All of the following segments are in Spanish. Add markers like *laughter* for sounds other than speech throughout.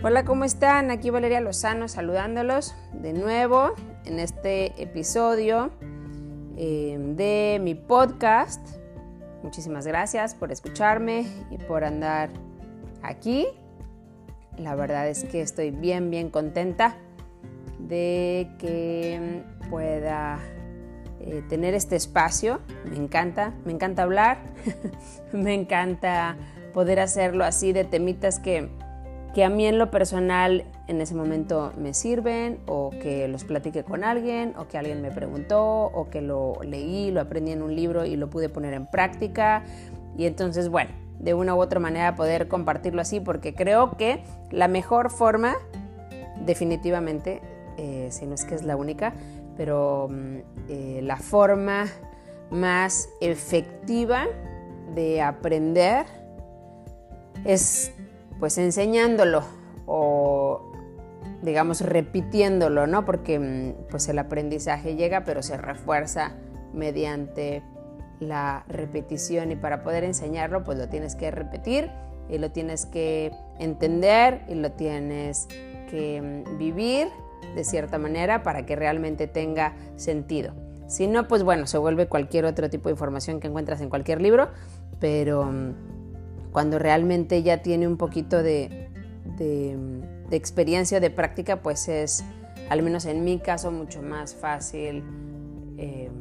Hola, ¿cómo están? Aquí Valeria Lozano saludándolos de nuevo en este episodio eh, de mi podcast. Muchísimas gracias por escucharme y por andar aquí. La verdad es que estoy bien, bien contenta de que pueda eh, tener este espacio. Me encanta, me encanta hablar, *laughs* me encanta poder hacerlo así de temitas que, que a mí en lo personal en ese momento me sirven o que los platique con alguien o que alguien me preguntó o que lo leí, lo aprendí en un libro y lo pude poner en práctica. Y entonces, bueno, de una u otra manera poder compartirlo así porque creo que la mejor forma, definitivamente, eh, si no es que es la única, pero mm, eh, la forma más efectiva de aprender es pues enseñándolo o digamos repitiéndolo, ¿no? Porque mm, pues el aprendizaje llega pero se refuerza mediante la repetición y para poder enseñarlo pues lo tienes que repetir y lo tienes que entender y lo tienes que mm, vivir de cierta manera para que realmente tenga sentido. Si no, pues bueno, se vuelve cualquier otro tipo de información que encuentras en cualquier libro, pero mm, cuando realmente ya tiene un poquito de, de, experiencia, de práctica, pues es, al menos en mi caso, mucho más fácil em,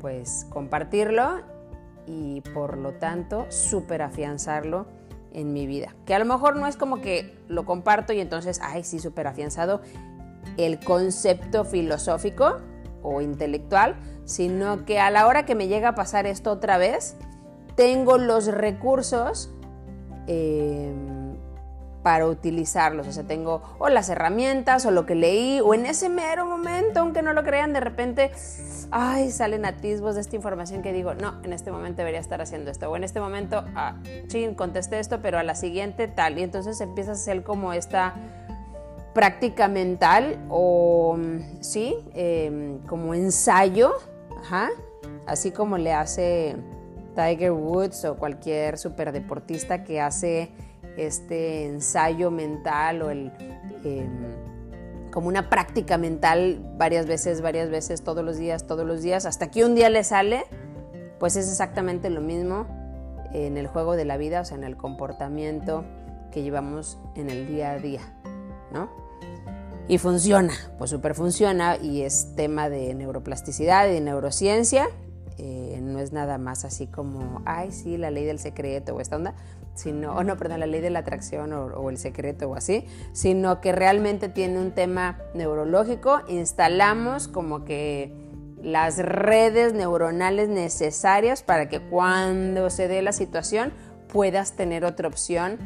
pues compartirlo y por lo tanto súper afianzarlo en mi vida. Que a lo mejor no es como que lo comparto y entonces, ay, sí, súper afianzado el concepto filosófico o intelectual, sino que a la hora que me llega a pasar esto otra vez, tengo los recursos em, para utilizarlos. O sea, tengo o las herramientas o lo que leí, o en ese mero momento, aunque no lo crean, de repente, ay, salen atisbos de esta información que digo, no, en este momento debería estar haciendo esto, o en este momento, ah, sí, contesté esto, pero a la siguiente tal. Y entonces empieza a ser como esta práctica mental o, sí, em, como ensayo, así como le hace Tiger Woods o cualquier superdeportista que hace este ensayo mental o el, em, como una práctica mental varias veces, varias veces, todos los días, todos los días, hasta que un día le sale, pues es exactamente lo mismo en el juego de la vida, o sea, en el comportamiento que llevamos en el día a día, ¿no? Y funciona, pues súper funciona y es tema de neuroplasticidad y de neurociencia eh, no es nada más así como, ay, sí, la ley del secreto o esta onda, sino, o no, perdón, la ley de la atracción o, el secreto o así, sino que realmente tiene un tema neurológico, instalamos como que las redes neuronales necesarias para que cuando se dé la situación puedas tener otra opción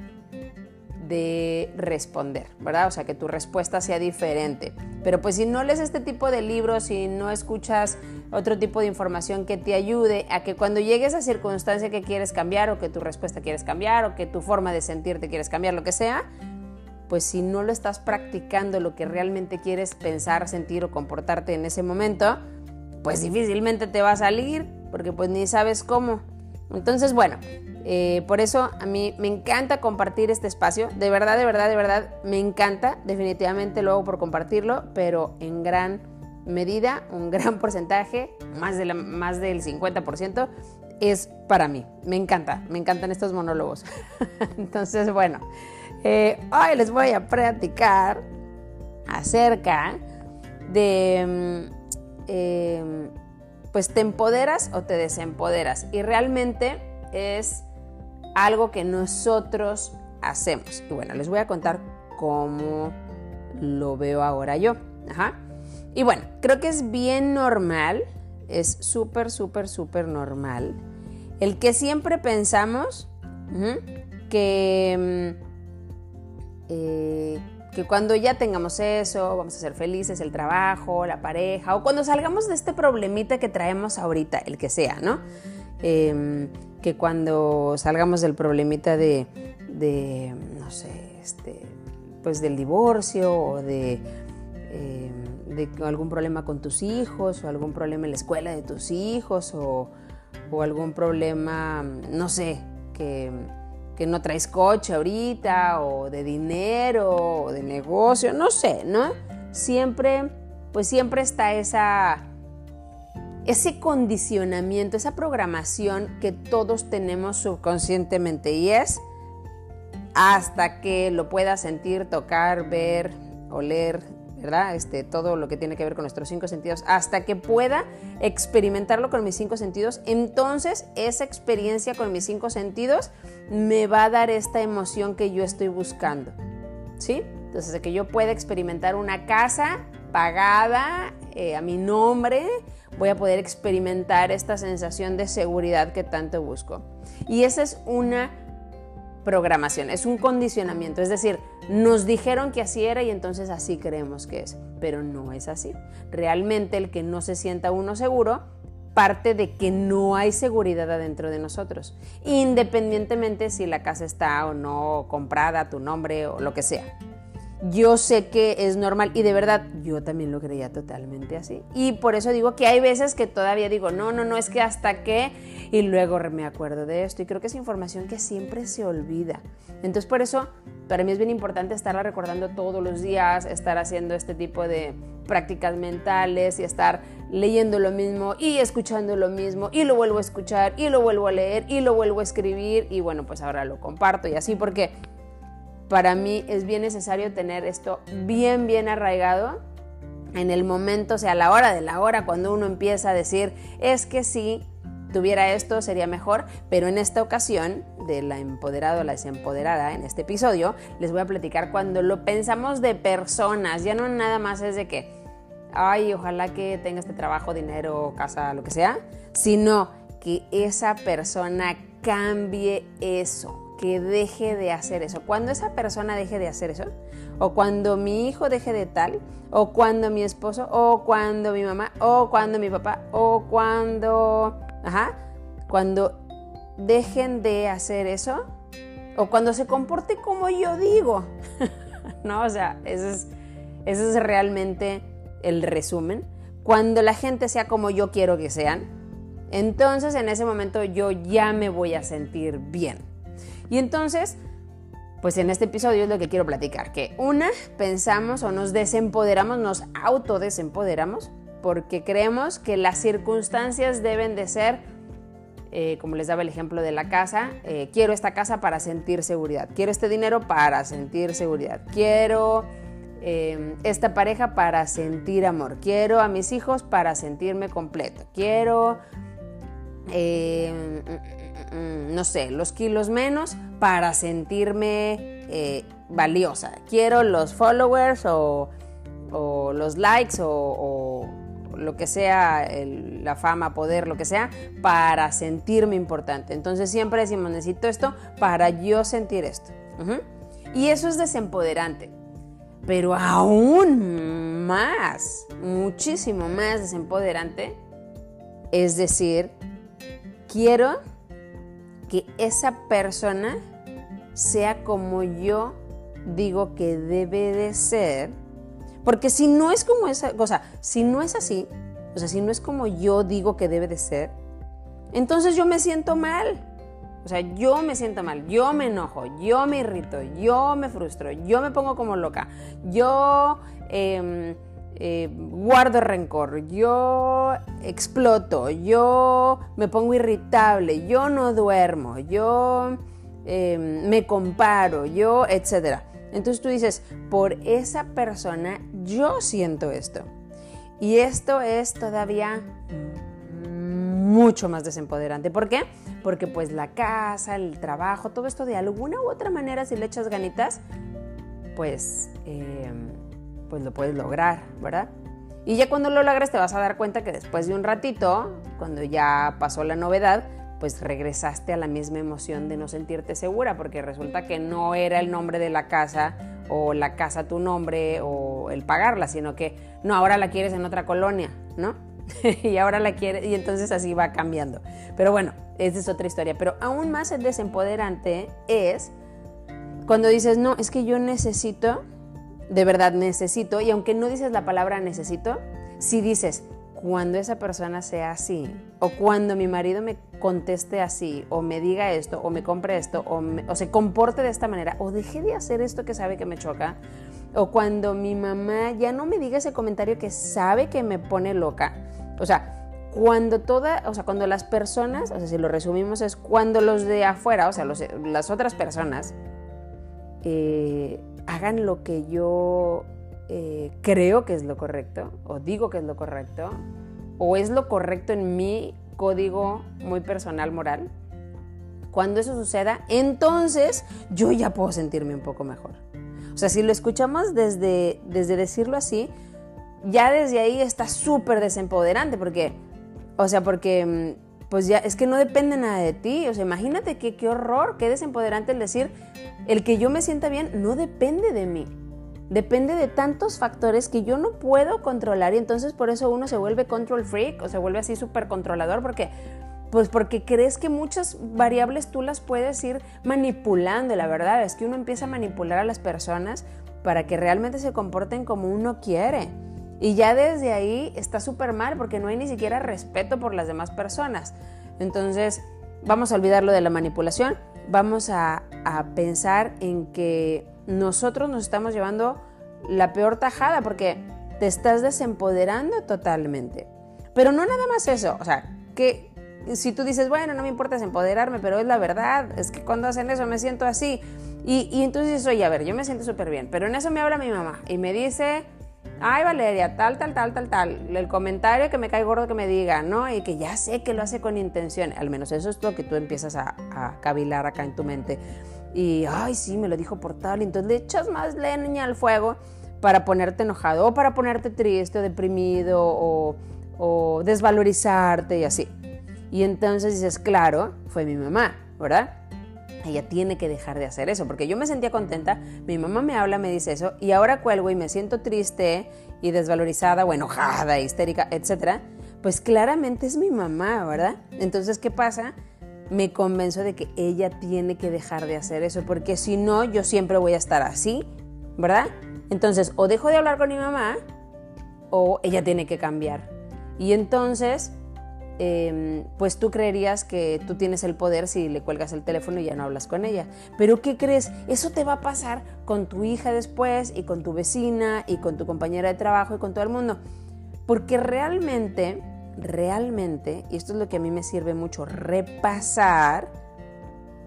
de responder, ¿verdad? O sea, que tu respuesta sea diferente. Pero pues si no lees este tipo de libros, si no escuchas otro tipo de información que te ayude a que cuando llegue esa circunstancia que quieres cambiar o que tu respuesta quieres cambiar o que tu forma de sentirte quieres cambiar, lo que sea, pues si no lo estás practicando lo que realmente quieres pensar, sentir o comportarte en ese momento, pues difícilmente te va a salir porque pues ni sabes cómo. Entonces, bueno, eh, por eso a mí me encanta compartir este espacio. De verdad, de verdad, de verdad, me encanta. Definitivamente lo hago por compartirlo, pero en gran medida, un *laughs* gran porcentaje, más, de más del 50%, es para mí. Me encanta, me encantan estos monólogos. *laughs* Entonces, bueno, eh, hoy les voy a platicar acerca de, mm, em, pues te empoderas o te desempoderas. Y realmente es algo que nosotros hacemos. Y bueno, les voy a contar cómo lo veo ahora yo. Y bueno, creo que es bien normal, es súper, súper, súper normal, el que siempre pensamos que, mm, eh, que cuando ya tengamos eso, vamos a ser felices, el trabajo, la pareja, o cuando salgamos de este problemita que traemos ahorita, el que sea, ¿no? Em, que cuando salgamos del problemita de, no sé, este, pues del divorcio o de, eh, de, algún problema con tus hijos o algún problema en la escuela de tus hijos o, algún problema, no sé, que, que no traes coche ahorita, o de dinero, o de negocio, no sé, ¿no? Siempre, pues siempre está esa, ese condicionamiento, esa programación que todos tenemos subconscientemente y es hasta que lo pueda sentir, tocar, ver, oler, ¿verdad? Este, todo lo que tiene que ver con nuestros cinco sentidos, hasta que pueda experimentarlo con mis cinco sentidos, entonces esa experiencia con mis cinco sentidos me va a dar esta emoción que yo estoy buscando, ¿sí? Entonces, de que yo pueda experimentar una casa pagada eh, a mi nombre, voy a poder experimentar esta sensación de seguridad que tanto busco. Y esa es una programación, es un condicionamiento, es decir, nos dijeron que así era y entonces así creemos que es, pero no es así. Realmente el que no se sienta uno seguro parte de que no hay seguridad adentro de nosotros, independientemente si la casa está o no comprada tu nombre o lo que sea yo sé que es normal y de verdad yo también lo creía totalmente así. Y por eso digo que hay veces que todavía digo, no, no, no, es que hasta que y luego me acuerdo de esto y creo que es información que siempre se olvida. Entonces por eso para mí es bien importante estarla recordando todos los días, estar haciendo este tipo de prácticas mentales y estar leyendo lo mismo y escuchando lo mismo y lo vuelvo a escuchar y lo vuelvo a leer y lo vuelvo a escribir y bueno, pues ahora lo comparto y así porque para mí es bien necesario tener esto bien, bien arraigado en el momento, o sea, a la hora de la hora, cuando uno empieza a decir, es que si tuviera esto sería mejor, pero en esta ocasión de la empoderada o la desempoderada, en este episodio, les voy a platicar cuando lo pensamos de personas, ya no nada más es de que, ay, ojalá que tenga este trabajo, dinero, casa, lo que sea, sino que esa persona cambie eso, que deje de hacer eso. Cuando esa persona deje de hacer eso, o cuando mi hijo deje de tal, o cuando mi esposo, o cuando mi mamá, o cuando mi papá, o cuando, ajá, cuando dejen de hacer eso, o cuando se comporte como yo digo, *laughs* ¿no? O sea, ese es, ese es realmente el resumen. Cuando la gente sea como yo quiero que sean, entonces en ese momento yo ya me voy a sentir bien. Y entonces, pues en este episodio es lo que quiero platicar, que una, pensamos o nos desempoderamos, nos autodesempoderamos, porque creemos que las circunstancias deben de ser, eh, como les daba el ejemplo de la casa, eh, quiero esta casa para sentir seguridad, quiero este dinero para sentir seguridad, quiero eh, esta pareja para sentir amor, quiero a mis hijos para sentirme completo, quiero Mm, no sé, los kilos menos para sentirme eh, valiosa. Quiero los followers o, los likes o, lo que sea, la fama, poder, lo que sea, para sentirme importante. Entonces siempre decimos, necesito esto para yo sentir esto. Y eso es desempoderante. Pero aún más, muchísimo más desempoderante, es decir, quiero que esa persona sea como yo digo que debe de ser. Porque si no es como esa, cosa, si no es así, o sea, si no es como yo digo que debe de ser, entonces yo me siento mal. O sea, yo me siento mal, yo me enojo, yo me irrito, yo me frustro, yo me pongo como loca, yo em, eh, guardo rencor, yo exploto, yo me pongo irritable, yo no duermo, yo em, me comparo, yo, etc. Entonces tú dices, por esa persona yo siento esto. Y esto es todavía mucho más desempoderante. ¿Por qué? Porque pues la casa, el trabajo, todo esto de alguna u otra manera, si le echas ganitas, pues... Em, pues lo puedes lograr, ¿verdad? Y ya cuando lo logres te vas a dar cuenta que después de un ratito, cuando ya pasó la novedad, pues regresaste a la misma emoción de no sentirte segura, porque resulta que no era el nombre de la casa o la casa tu nombre o el pagarla, sino que no, ahora la quieres en otra colonia, ¿no? *laughs* y ahora la quieres, y entonces así va cambiando. Pero bueno, esa es otra historia. Pero aún más desempoderante es cuando dices, no, es que yo necesito de verdad necesito, y aunque no dices la palabra necesito, si dices cuando esa persona sea así, o cuando mi marido me conteste así, o me diga esto, o me compre esto, o, se comporte de esta manera, o deje de hacer esto que sabe que me choca, o cuando mi mamá ya no me diga ese comentario que sabe que me pone loca. O sea, cuando toda, o sea, cuando las personas, o sea, si lo resumimos es cuando los de afuera, o sea, las otras personas, eh, hagan lo que yo eh, creo que es lo correcto, o digo que es lo correcto, o es lo correcto en mi código muy personal moral, cuando eso suceda, entonces yo ya puedo sentirme un poco mejor. O sea, si lo escuchamos desde, desde decirlo así, ya desde ahí está súper desempoderante, porque, o sea, porque mm, pues ya es que no depende nada de ti. O sea, imagínate que, qué horror, qué desempoderante el decir, el que yo me sienta bien no depende de mí. Depende de tantos factores que yo no puedo controlar y entonces por eso uno se vuelve control freak o se vuelve así súper controlador porque pues porque crees que muchas variables tú las puedes ir manipulando. La verdad es que uno empieza a manipular a las personas para que realmente se comporten como uno quiere. Y ya desde ahí está súper mal porque no hay ni siquiera respeto por las demás personas. Entonces, vamos a olvidar lo de la manipulación. Vamos a, a pensar en que nosotros nos estamos llevando la peor tajada porque te estás desempoderando totalmente. Pero no nada más eso. O sea, que si tú dices, bueno, no me importa empoderarme, pero es la verdad, es que cuando hacen eso me siento así. Y, y entonces dices, oye, a ver, yo me siento súper bien, pero en eso me habla mi mamá y me dice, ay Valeria, tal, tal, tal, tal, tal, el comentario que me cae gordo que me diga, ¿no? Y que ya sé que lo hace con intención, al menos eso es lo que tú empiezas a, a cavilar acá en tu mente. Y, ay, sí, me lo dijo por tal, entonces le echas más leña al fuego para ponerte enojado o para ponerte triste o deprimido o, o desvalorizarte y así. Y entonces dices, claro, fue mi mamá, ¿verdad? Ella tiene que dejar de hacer eso, porque yo me sentía contenta, mi mamá me habla, me dice eso, y ahora cuelgo y me siento triste y desvalorizada o enojada, histérica, etc. Pues claramente es mi mamá, ¿verdad? Entonces, ¿qué pasa? Me convenzo de que ella tiene que dejar de hacer eso, porque si no, yo siempre voy a estar así, ¿verdad? Entonces, o dejo de hablar con mi mamá, o ella tiene que cambiar. Y entonces Em, pues tú creerías que tú tienes el poder si le cuelgas el teléfono y ya no hablas con ella. Pero ¿qué crees? Eso te va a pasar con tu hija después y con tu vecina y con tu compañera de trabajo y con todo el mundo. Porque realmente, realmente, y esto es lo que a mí me sirve mucho, repasar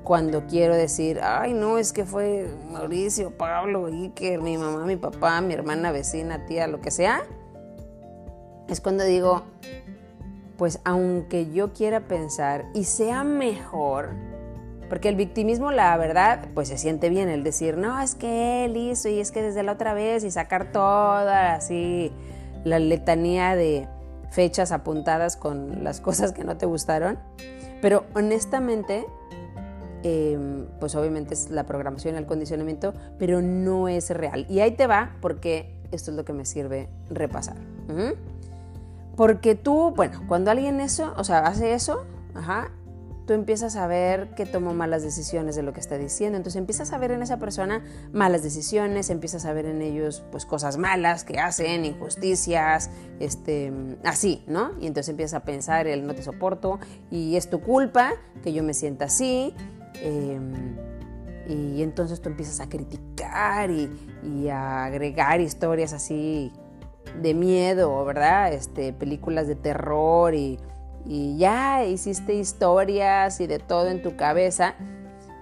cuando quiero decir, ay no, es que fue Mauricio, Pablo, Iker, mi mamá, mi papá, mi hermana, vecina, tía, lo que sea. Es cuando digo, pues aunque yo quiera pensar y sea mejor, porque el victimismo, la verdad, pues se siente bien el decir, no, es que él hizo y es que desde la otra vez y sacar toda así la letanía de fechas apuntadas con las cosas que no te gustaron. Pero honestamente, em, pues obviamente es la programación, el condicionamiento, pero no es real. Y ahí te va porque esto es lo que me sirve repasar. Porque tú, bueno, cuando alguien eso, o sea, hace eso, ajá, tú empiezas a ver que tomó malas decisiones de lo que está diciendo. Entonces empiezas a ver en esa persona malas decisiones, empiezas a ver en ellos pues cosas malas que hacen, injusticias, este, así, ¿no? Y entonces empiezas a pensar, el no te soporto y es tu culpa que yo me sienta así. Em, y entonces tú empiezas a criticar y, y a agregar historias así de miedo, ¿verdad? Este, películas de terror y, y ya hiciste historias y de todo en tu cabeza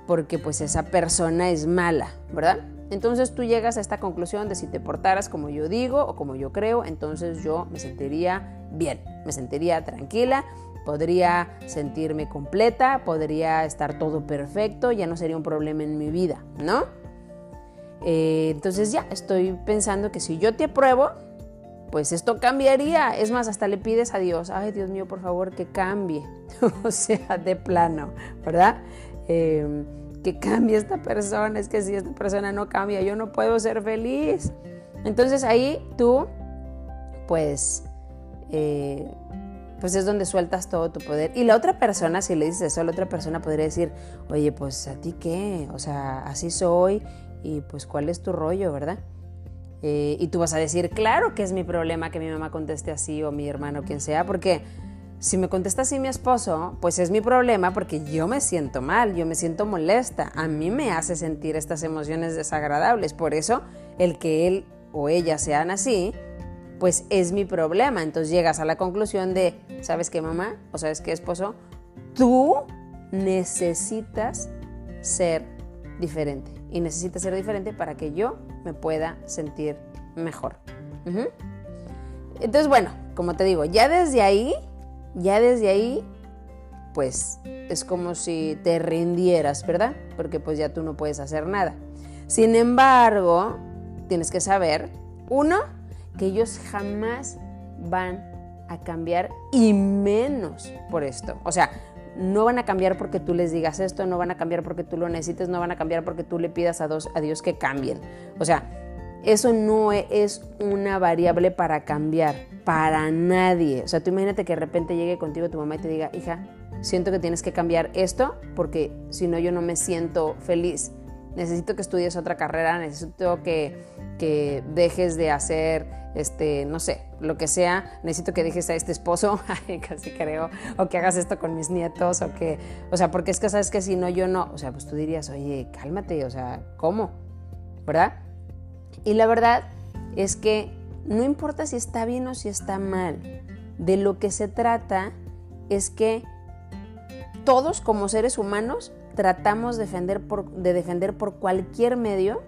porque pues esa persona es mala, ¿verdad? Entonces tú llegas a esta conclusión de si te portaras como yo digo o como yo creo, entonces yo me sentiría bien, me sentiría tranquila, podría sentirme completa, podría estar todo perfecto, ya no sería un problema en mi vida, ¿no? Eh, entonces ya estoy pensando que si yo te apruebo, pues esto cambiaría. Es más, hasta le pides a Dios, ay Dios mío, por favor, que cambie. *laughs* o sea, de plano, ¿verdad? Em, que cambie esta persona. Es que si esta persona no cambia, yo no puedo ser feliz. Entonces ahí tú, pues, eh, pues es donde sueltas todo tu poder. Y la otra persona, si le dices eso, la otra persona podría decir, oye, pues a ti qué, o sea, así soy y pues cuál es tu rollo, ¿verdad? Eh, y tú vas a decir, claro que es mi problema que mi mamá conteste así o mi hermano, quien sea, porque si me contesta así mi esposo, pues es mi problema porque yo me siento mal, yo me siento molesta, a mí me hace sentir estas emociones desagradables, por eso el que él o ella sean así, pues es mi problema. Entonces llegas a la conclusión de, ¿sabes qué mamá? ¿O sabes qué esposo? Tú necesitas ser diferente y necesitas ser diferente para que yo me pueda sentir mejor. Entonces, bueno, como te digo, ya desde ahí ya desde ahí, pues es como si te rindieras, ¿verdad? Porque pues ya tú no puedes hacer nada. Sin embargo, tienes que saber, uno, que ellos jamás van a cambiar y menos por esto. O sea, no van a cambiar porque tú les digas esto, no van a cambiar porque tú lo necesites, no van a cambiar porque tú le pidas a, a Dios que cambien. O sea, eso no es una variable para cambiar, para nadie. O sea, tú imagínate que de repente llegue contigo tu mamá y te diga, hija, siento que tienes que cambiar esto porque si no yo no me siento feliz. Necesito que estudies otra carrera, necesito que, que dejes de hacer, este, no sé, lo que sea, necesito que dejes a este esposo, *laughs* casi creo, o que hagas esto con mis nietos, o que, o sea, porque es que sabes que si no yo no, o sea, pues tú dirías, oye, cálmate, o sea, ¿cómo? ¿Verdad? Y la verdad es que no importa si está bien o si está mal, de lo que se trata es que todos como seres humanos tratamos de defender por, de defender por cualquier medio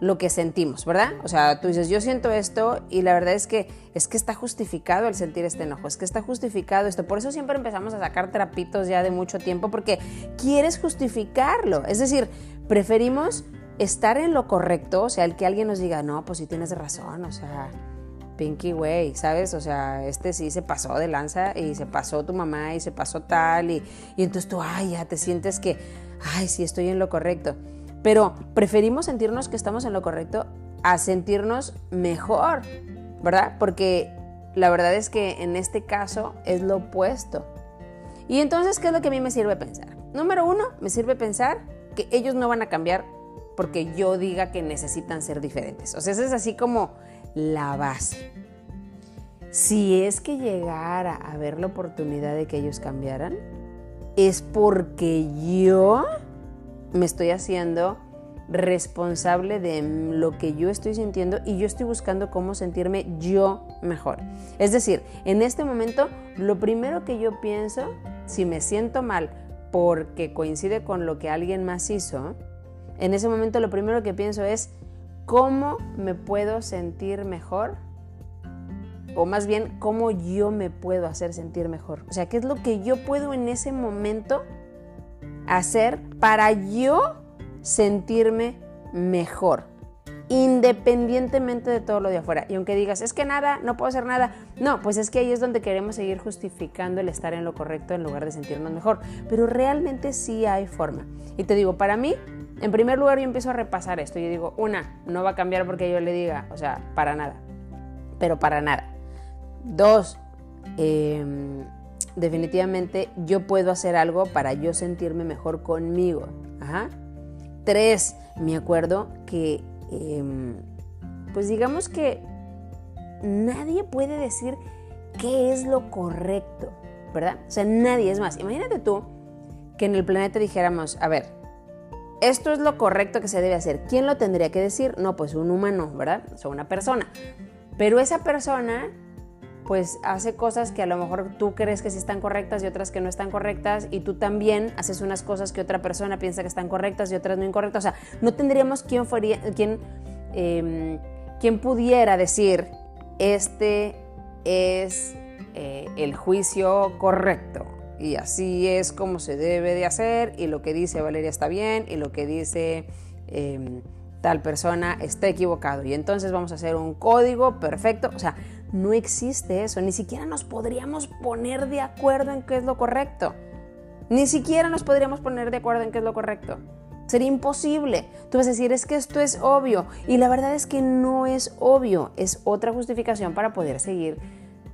lo que sentimos, ¿verdad? O sea, tú dices, yo siento esto y la verdad es que es que está justificado el sentir este enojo, es que está justificado esto. Por eso siempre empezamos a sacar trapitos ya de mucho tiempo porque quieres justificarlo. Es decir, preferimos estar en lo correcto, o sea, el que alguien nos diga, no, pues sí tienes razón, o sea, Pinky Way, ¿sabes? O sea, este sí se pasó de lanza y se pasó tu mamá y se pasó tal y, y entonces tú, ay, ya te sientes que, ay, sí estoy en lo correcto. Pero preferimos sentirnos que estamos en lo correcto a sentirnos mejor, ¿verdad? Porque la verdad es que en este caso es lo opuesto. Y entonces, ¿qué es lo que a mí me sirve pensar? Número uno, me sirve pensar que ellos no van a cambiar porque yo diga que necesitan ser diferentes. O sea, esa es así como la base. Si es que llegara a haber la oportunidad de que ellos cambiaran, es porque yo me estoy haciendo responsable de lo que yo estoy sintiendo y yo estoy buscando cómo sentirme yo mejor. Es decir, en este momento lo primero que yo pienso, si me siento mal porque coincide con lo que alguien más hizo, en ese momento lo primero que pienso es, ¿cómo me puedo sentir mejor? O más bien, ¿cómo yo me puedo hacer sentir mejor? O sea, ¿qué es lo que yo puedo en ese momento hacer para yo sentirme mejor? independientemente de todo lo de afuera. Y aunque digas, es que nada, no puedo hacer nada, no, pues es que ahí es donde queremos seguir justificando el estar en lo correcto en lugar de sentirnos mejor. Pero realmente sí hay forma. Y te digo, para mí, en primer lugar, yo empiezo a repasar esto. Yo digo, una, no va a cambiar porque yo le diga, o sea, para nada. Pero para nada. Dos, em, definitivamente yo puedo hacer algo para yo sentirme mejor conmigo. Ajá. Tres, me acuerdo que, em, pues digamos que nadie puede decir qué es lo correcto, ¿verdad? O sea, nadie es más. Imagínate tú que en el planeta dijéramos, a ver, esto es lo correcto que se debe hacer. ¿Quién lo tendría que decir? No, pues un humano, ¿verdad? O sea, una persona. Pero esa persona pues hace cosas que a lo mejor tú crees que sí están correctas y otras que no están correctas y tú también haces unas cosas que otra persona piensa que están correctas y otras no incorrectas. O sea, no tendríamos quien, fuera, quien, em, pudiera decir, este es eh, el juicio correcto y así es como se debe de hacer y lo que dice Valeria está bien y lo que dice em, tal persona está equivocado y entonces vamos a hacer un código perfecto, o sea, no existe eso, ni siquiera nos podríamos poner de acuerdo en qué es lo correcto, ni siquiera nos podríamos poner de acuerdo en qué es lo correcto. Sería imposible. Tú vas a decir, es que esto es obvio. Y la verdad es que no es obvio. Es otra justificación para poder seguir,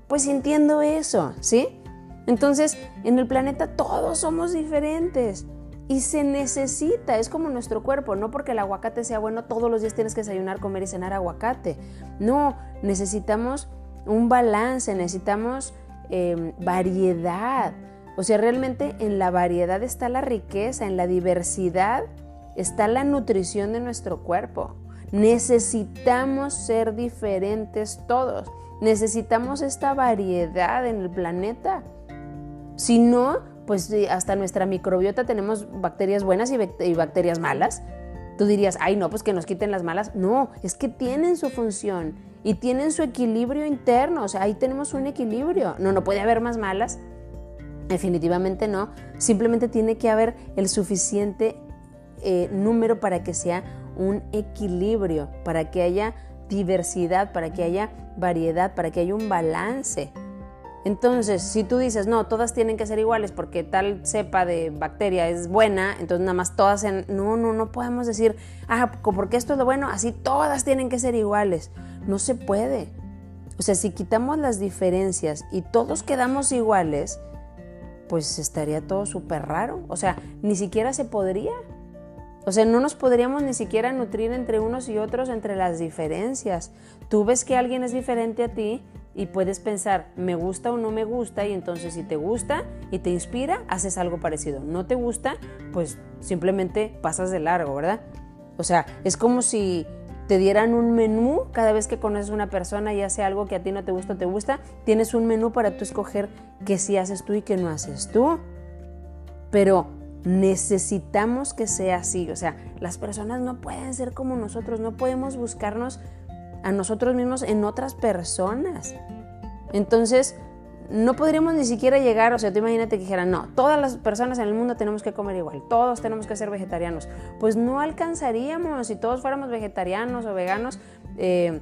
pues sintiendo eso, ¿sí? Entonces, en el planeta todos somos diferentes. Y se necesita, es como nuestro cuerpo, no porque el aguacate sea bueno, todos los días tienes que desayunar, comer y cenar aguacate. No, necesitamos un balance, necesitamos em, variedad. O sea, realmente en la variedad está la riqueza, en la diversidad está la nutrición de nuestro cuerpo. Necesitamos ser diferentes todos. Necesitamos esta variedad en el planeta. Si no, pues hasta nuestra microbiota tenemos bacterias buenas y, bacterias malas. Tú dirías, ay, no, pues que nos quiten las malas. No, es que tienen su función y tienen su equilibrio interno. O sea, ahí tenemos un equilibrio. No, no puede haber más malas. Definitivamente no. Simplemente tiene que haber el suficiente eh, número para que sea un equilibrio, para que haya diversidad, para que haya variedad, para que haya un balance. Entonces, si tú dices, no, todas tienen que ser iguales porque tal cepa de bacteria es buena, entonces nada más todas en... No, no, no podemos decir, ah, porque esto es lo bueno, así todas tienen que ser iguales. No se puede. O sea, si quitamos las diferencias y todos quedamos iguales, pues estaría todo súper raro. O sea, ni siquiera se podría. O sea, no nos podríamos ni siquiera nutrir entre unos y otros entre las diferencias. Tú ves que alguien es diferente a ti y puedes pensar, me gusta o no me gusta, y entonces si te gusta y te inspira, haces algo parecido. No te gusta, pues simplemente pasas de largo, ¿verdad? O sea, es como si te dieran un menú cada vez que conoces a una persona y hace algo que a ti no te gusta o te gusta, tienes un menú para tú escoger qué sí haces tú y qué no haces tú. Pero necesitamos que sea así, o sea, las personas no pueden ser como nosotros, no podemos buscarnos a nosotros mismos en otras personas. Entonces, no podríamos ni siquiera llegar, o sea, tú imagínate que dijeran, no, todas las personas en el mundo tenemos que comer igual, todos tenemos que ser vegetarianos. Pues no alcanzaríamos, si todos fuéramos vegetarianos o veganos, eh,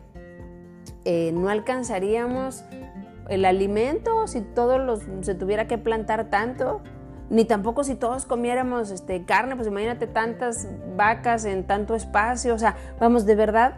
eh, no alcanzaríamos el alimento si todos se tuviera que plantar tanto, ni tampoco si todos comiéramos este, carne, pues imagínate tantas vacas en tanto espacio, o sea, vamos, de verdad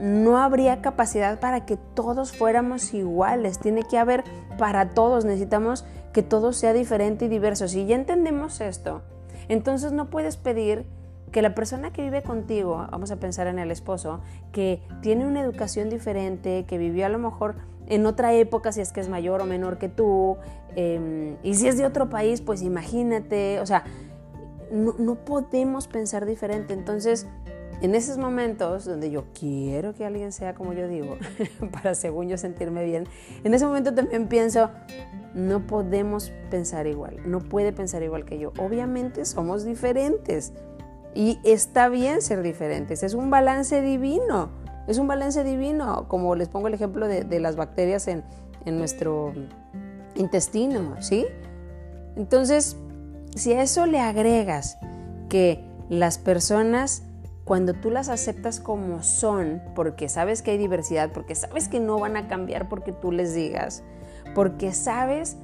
no habría capacidad para que todos fuéramos iguales. Tiene que haber para todos. Necesitamos que todo sea diferente y diverso. Si ya entendemos esto, entonces no puedes pedir que la persona que vive contigo, vamos a pensar en el esposo, que tiene una educación diferente, que vivió a lo mejor en otra época, si es que es mayor o menor que tú, em, y si es de otro país, pues imagínate, o sea, no, no podemos pensar diferente. Entonces, en esos momentos donde yo quiero que alguien sea como yo digo, *laughs* para según yo sentirme bien, en ese momento también pienso, no podemos pensar igual, no puede pensar igual que yo. Obviamente somos diferentes y está bien ser diferentes, es un balance divino, es un balance divino, como les pongo el ejemplo de, las bacterias en, en nuestro intestino, ¿sí? Entonces, si a eso le agregas que las personas cuando tú las aceptas como son, porque sabes que hay diversidad, porque sabes que no van a cambiar porque tú les digas, porque sabes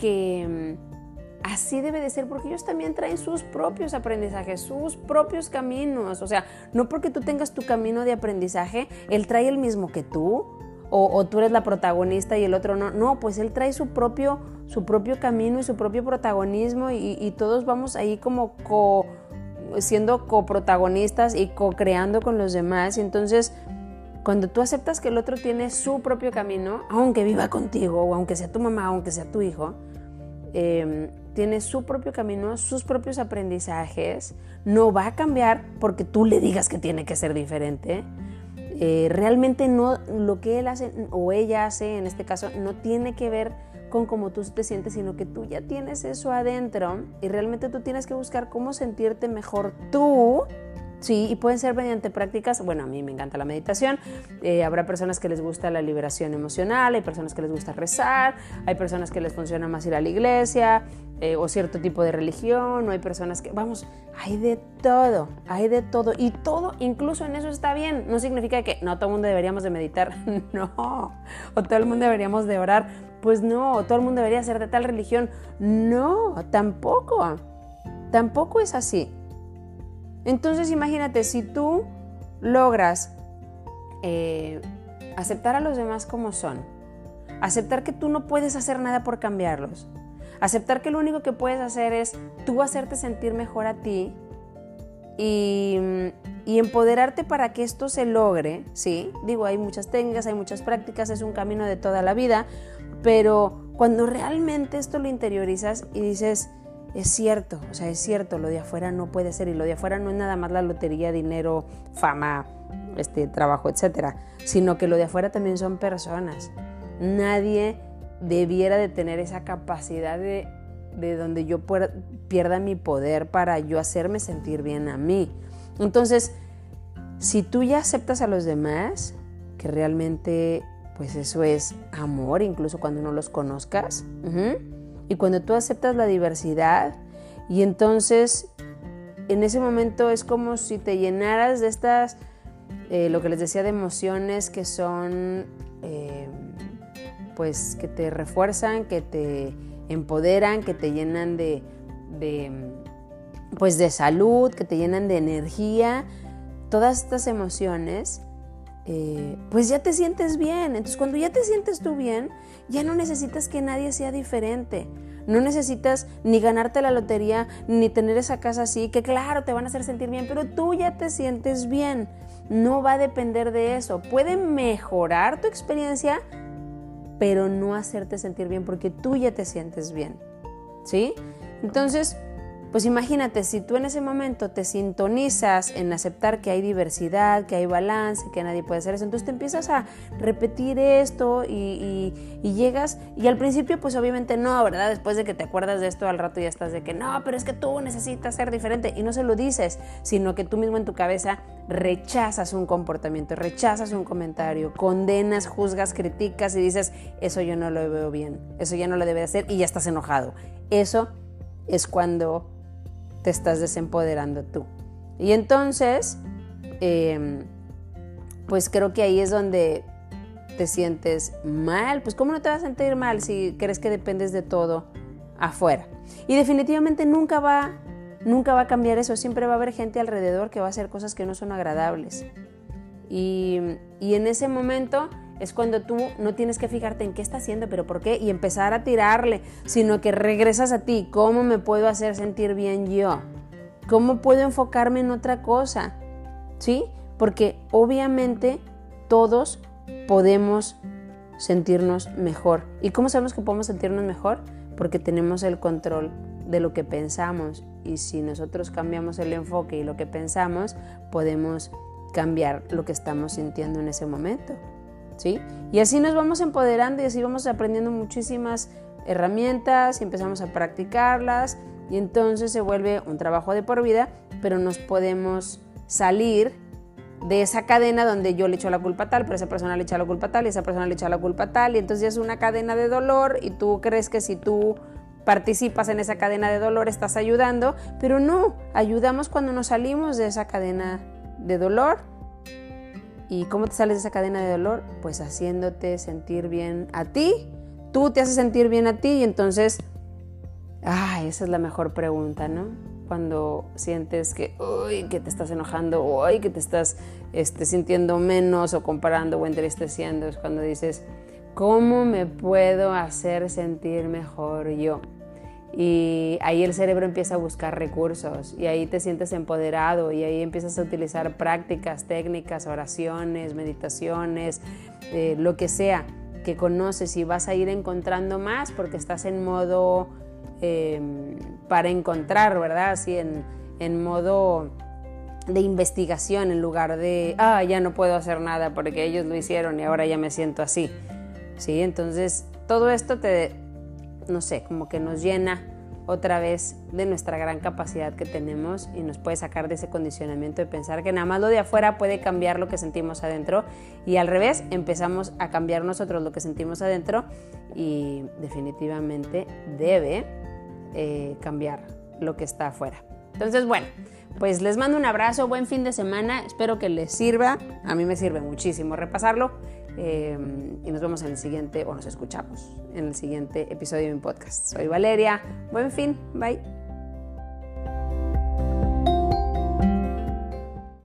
que mm, así debe de ser, porque ellos también traen sus propios aprendizajes, sus propios caminos. O sea, no porque tú tengas tu camino de aprendizaje, él trae el mismo que tú, o, tú eres la protagonista y el otro no. No, pues él trae su propio, su propio camino y su propio protagonismo y, y todos vamos ahí como co siendo coprotagonistas y co-creando con los demás. Y entonces, cuando tú aceptas que el otro tiene su propio camino, aunque viva contigo, o aunque sea tu mamá, aunque sea tu hijo, em, tiene su propio camino, sus propios aprendizajes, no va a cambiar porque tú le digas que tiene que ser diferente. Eh, realmente no, lo que él hace o ella hace, en este caso, no tiene que ver con cómo tú te sientes, sino que tú ya tienes eso adentro y realmente tú tienes que buscar cómo sentirte mejor tú. Sí, y pueden ser mediante prácticas, bueno, a mí me encanta la meditación, eh, habrá personas que les gusta la liberación emocional, hay personas que les gusta rezar, hay personas que les funciona más ir a la iglesia eh, o cierto tipo de religión, o hay personas que, vamos, hay de todo, hay de todo, y todo, incluso en eso está bien, no significa que no, todo el mundo deberíamos de meditar, *laughs* no, o todo el mundo deberíamos de orar, pues no, todo el mundo debería ser de tal religión. No, tampoco. Tampoco es así. Entonces imagínate, si tú logras eh, aceptar a los demás como son, aceptar que tú no puedes hacer nada por cambiarlos, Aceptar que lo único que puedes hacer es tú hacerte sentir mejor a ti y, y, empoderarte para que esto se logre, ¿sí? Digo, hay muchas técnicas, hay muchas prácticas, es un camino de toda la vida, pero cuando realmente esto lo interiorizas y dices, es cierto, o sea, es cierto, lo de afuera no puede ser y lo de afuera no es nada más la lotería, dinero, fama, este trabajo, etcétera, sino que lo de afuera también son personas. Nadie debiera de tener esa capacidad de, de donde yo pierda mi poder para yo hacerme sentir bien a mí. Entonces, si tú ya aceptas a los demás, que realmente pues eso es amor, incluso cuando no los conozcas, y cuando tú aceptas la diversidad, y entonces en ese momento es como si te llenaras de estas, eh, lo que les decía, de emociones que son... Eh, pues que te refuerzan, que te empoderan, que te llenan de, pues de salud, que te llenan de energía, todas estas emociones, eh, pues ya te sientes bien. Entonces cuando ya te sientes tú bien, ya no necesitas que nadie sea diferente. No necesitas ni ganarte la lotería, ni tener esa casa así, que claro, te van a hacer sentir bien, pero tú ya te sientes bien. No va a depender de eso. Puede mejorar tu experiencia, pero no hacerte sentir bien porque tú ya te sientes bien. ¿Sí? Entonces, pues imagínate, si tú en ese momento te sintonizas en aceptar que hay diversidad, que hay balance, que nadie puede hacer eso, entonces te empiezas a repetir esto y, llegas, y al principio pues obviamente no, ¿verdad? Después de que te acuerdas de esto al rato ya estás de que no, pero es que tú necesitas ser diferente y no se lo dices, sino que tú mismo en tu cabeza rechazas un comportamiento, rechazas un comentario, condenas, juzgas, criticas y dices, eso yo no lo veo bien, eso ya no lo debe hacer y ya estás enojado. Eso es cuando te estás desempoderando tú. Y entonces, em, pues creo que ahí es donde te sientes mal. Pues ¿cómo no te vas a sentir mal si crees que dependes de todo afuera? Y definitivamente nunca va, nunca va a cambiar eso. Siempre va a haber gente alrededor que va a hacer cosas que no son agradables. Y, y en ese momento es cuando tú no tienes que fijarte en qué está haciendo, pero por qué, y empezar a tirarle, sino que regresas a ti, ¿cómo me puedo hacer sentir bien yo? ¿Cómo puedo enfocarme en otra cosa? ¿Sí? Porque obviamente todos podemos sentirnos mejor. ¿Y cómo sabemos que podemos sentirnos mejor? Porque tenemos el control de lo que pensamos y si nosotros cambiamos el enfoque y lo que pensamos, podemos cambiar lo que estamos sintiendo en ese momento. ¿Sí? Y así nos vamos empoderando y así vamos aprendiendo muchísimas herramientas y empezamos a practicarlas y entonces se vuelve un trabajo de por vida, pero nos podemos salir de esa cadena donde yo le echo la culpa tal, pero esa persona le echa la culpa tal y esa persona le echa la culpa tal y entonces es una cadena de dolor y tú crees que si tú participas en esa cadena de dolor estás ayudando, pero no, ayudamos cuando nos salimos de esa cadena de dolor ¿Y cómo te sales de esa cadena de dolor? Pues haciéndote sentir bien a ti. Tú te haces sentir bien a ti y entonces, ay, esa es la mejor pregunta, ¿no? Cuando sientes que, uy, que te estás enojando, o que te estás este, sintiendo menos o comparando o entristeciendo, es cuando dices, ¿cómo me puedo hacer sentir mejor yo? Y ahí el cerebro empieza a buscar recursos y ahí te sientes empoderado y ahí empiezas a utilizar prácticas, técnicas, oraciones, meditaciones, eh, lo que sea que conoces y vas a ir encontrando más porque estás en modo em, para encontrar, ¿verdad? Así en, en modo de investigación en lugar de, ah, ya no puedo hacer nada porque ellos lo hicieron y ahora ya me siento así. ¿Sí? Entonces, todo esto te, no sé, como que nos llena otra vez de nuestra gran capacidad que tenemos y nos puede sacar de ese condicionamiento de pensar que nada más lo de afuera puede cambiar lo que sentimos adentro y al revés empezamos a cambiar nosotros lo que sentimos adentro y definitivamente debe eh, cambiar lo que está afuera. Entonces, bueno, pues les mando un abrazo, buen fin de semana, espero que les sirva, a mí me sirve muchísimo repasarlo Em, y nos vemos en el siguiente, o nos escuchamos en el siguiente episodio de mi podcast. Soy Valeria. Buen fin. Bye.